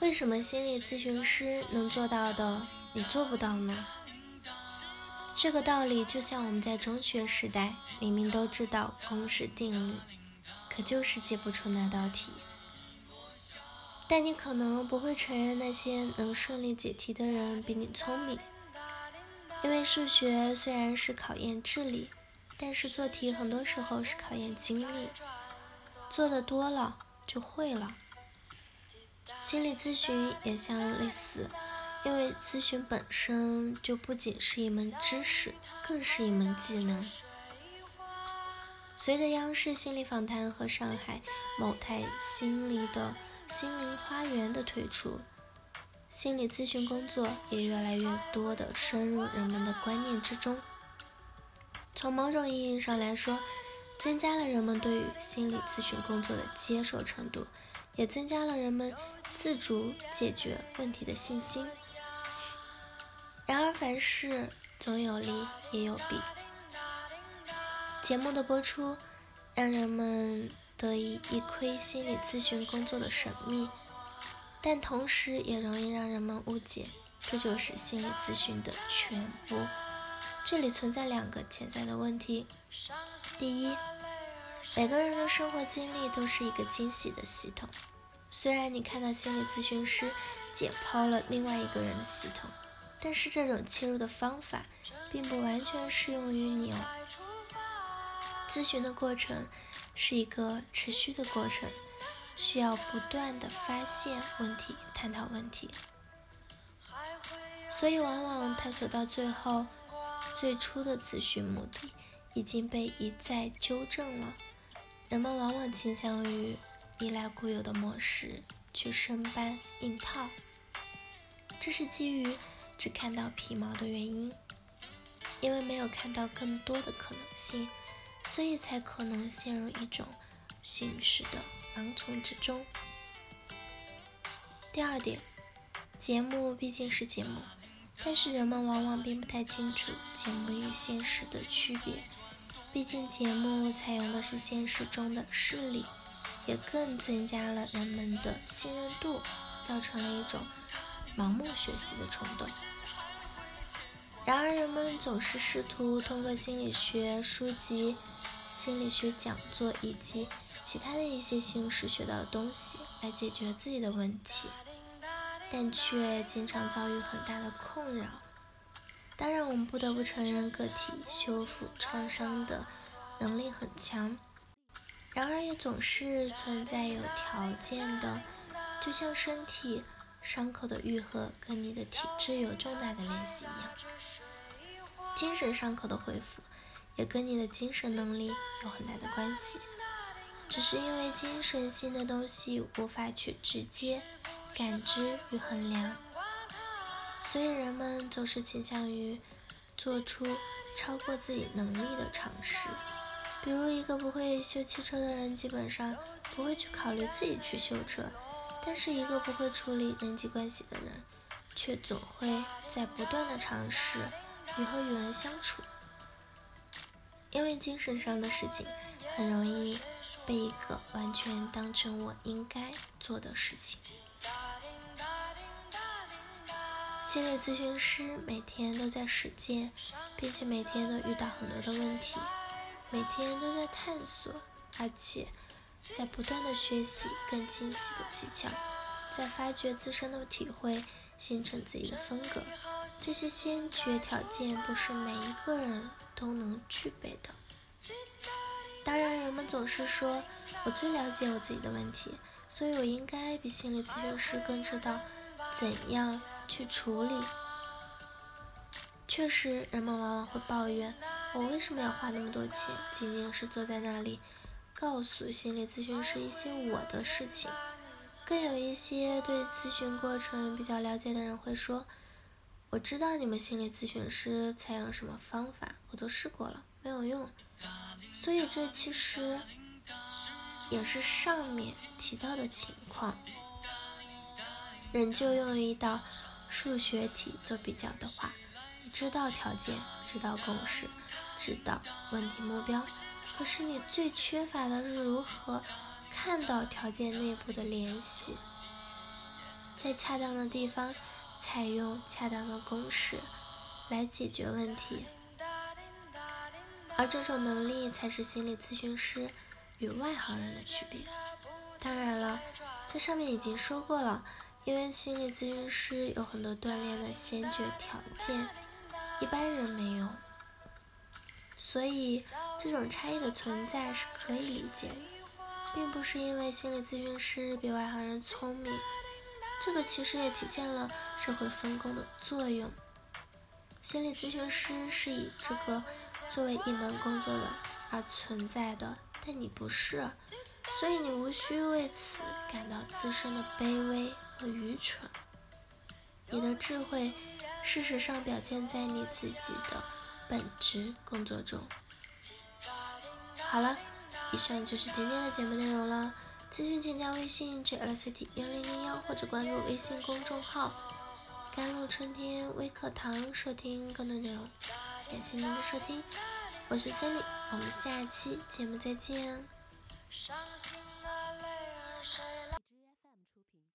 为什么心理咨询师能做到的，你做不到呢？这个道理就像我们在中学时代，明明都知道公式定律，可就是解不出那道题。但你可能不会承认那些能顺利解题的人比你聪明，因为数学虽然是考验智力，但是做题很多时候是考验精力，做的多了就会了。心理咨询也像类似，因为咨询本身就不仅是一门知识，更是一门技能。随着央视心理访谈和上海某台心理的。心灵花园的推出，心理咨询工作也越来越多的深入人们的观念之中。从某种意义上来说，增加了人们对于心理咨询工作的接受程度，也增加了人们自主解决问题的信心。然而，凡事总有利也有弊。节目的播出，让人们。得以一窥心理咨询工作的神秘，但同时也容易让人们误解，这就是心理咨询的全部。这里存在两个潜在的问题：第一，每个人的生活经历都是一个惊喜的系统。虽然你看到心理咨询师解剖了另外一个人的系统，但是这种切入的方法并不完全适用于你哦。咨询的过程。是一个持续的过程，需要不断的发现问题、探讨问题，所以往往探索到最后，最初的咨询目的已经被一再纠正了。人们往往倾向于依赖固有的模式去生搬硬套，这是基于只看到皮毛的原因，因为没有看到更多的可能性。所以才可能陷入一种形式的盲从之中。第二点，节目毕竟是节目，但是人们往往并不太清楚节目与现实的区别。毕竟节目采用的是现实中的事例，也更增加了人们的信任度，造成了一种盲目学习的冲动。然而，人们总是试图通过心理学书籍、心理学讲座以及其他的一些形式学到的东西来解决自己的问题，但却经常遭遇很大的困扰。当然，我们不得不承认个体修复创伤的能力很强，然而也总是存在有条件的，就像身体伤口的愈合跟你的体质有重大的联系一样。精神伤口的恢复，也跟你的精神能力有很大的关系。只是因为精神性的东西无法去直接感知与衡量，所以人们总是倾向于做出超过自己能力的尝试。比如，一个不会修汽车的人，基本上不会去考虑自己去修车；但是一个不会处理人际关系的人，却总会在不断的尝试。与和与人相处？因为精神上的事情很容易被一个完全当成我应该做的事情。心理咨询师每天都在实践，并且每天都遇到很多的问题，每天都在探索，而且在不断的学习更精细的技巧，在发掘自身的体会，形成自己的风格。这些先决条件不是每一个人都能具备的。当然，人们总是说我最了解我自己的问题，所以我应该比心理咨询师更知道怎样去处理。确实，人们往往会抱怨我为什么要花那么多钱，仅仅是坐在那里告诉心理咨询师一些我的事情。更有一些对咨询过程比较了解的人会说。我知道你们心理咨询师采用什么方法，我都试过了，没有用。所以这其实也是上面提到的情况。人就用一道数学题做比较的话，你知道条件，知道公式，知道问题目标，可是你最缺乏的是如何看到条件内部的联系。在恰当的地方采用恰当的公式来解决问题，而这种能力才是心理咨询师与外行人的区别。当然了，在上面已经说过了，因为心理咨询师有很多锻炼的先决条件，一般人没有，所以这种差异的存在是可以理解的，并不是因为心理咨询师比外行人聪明，这个其实也体现了社会分工的作用。心理咨询师是以这个作为一门工作的而存在的，但你不是。所以你无需为此感到自身的卑微和愚蠢。你的智慧，事实上表现在你自己的本职工作中。好了，以上就是今天的节目内容了。咨询请加微信 j l c t 幺零零幺或者关注微信公众号“甘露春天微课堂”收听更多内容。感谢您的收听，我是 Cindy，我们下期节目再见。伤心。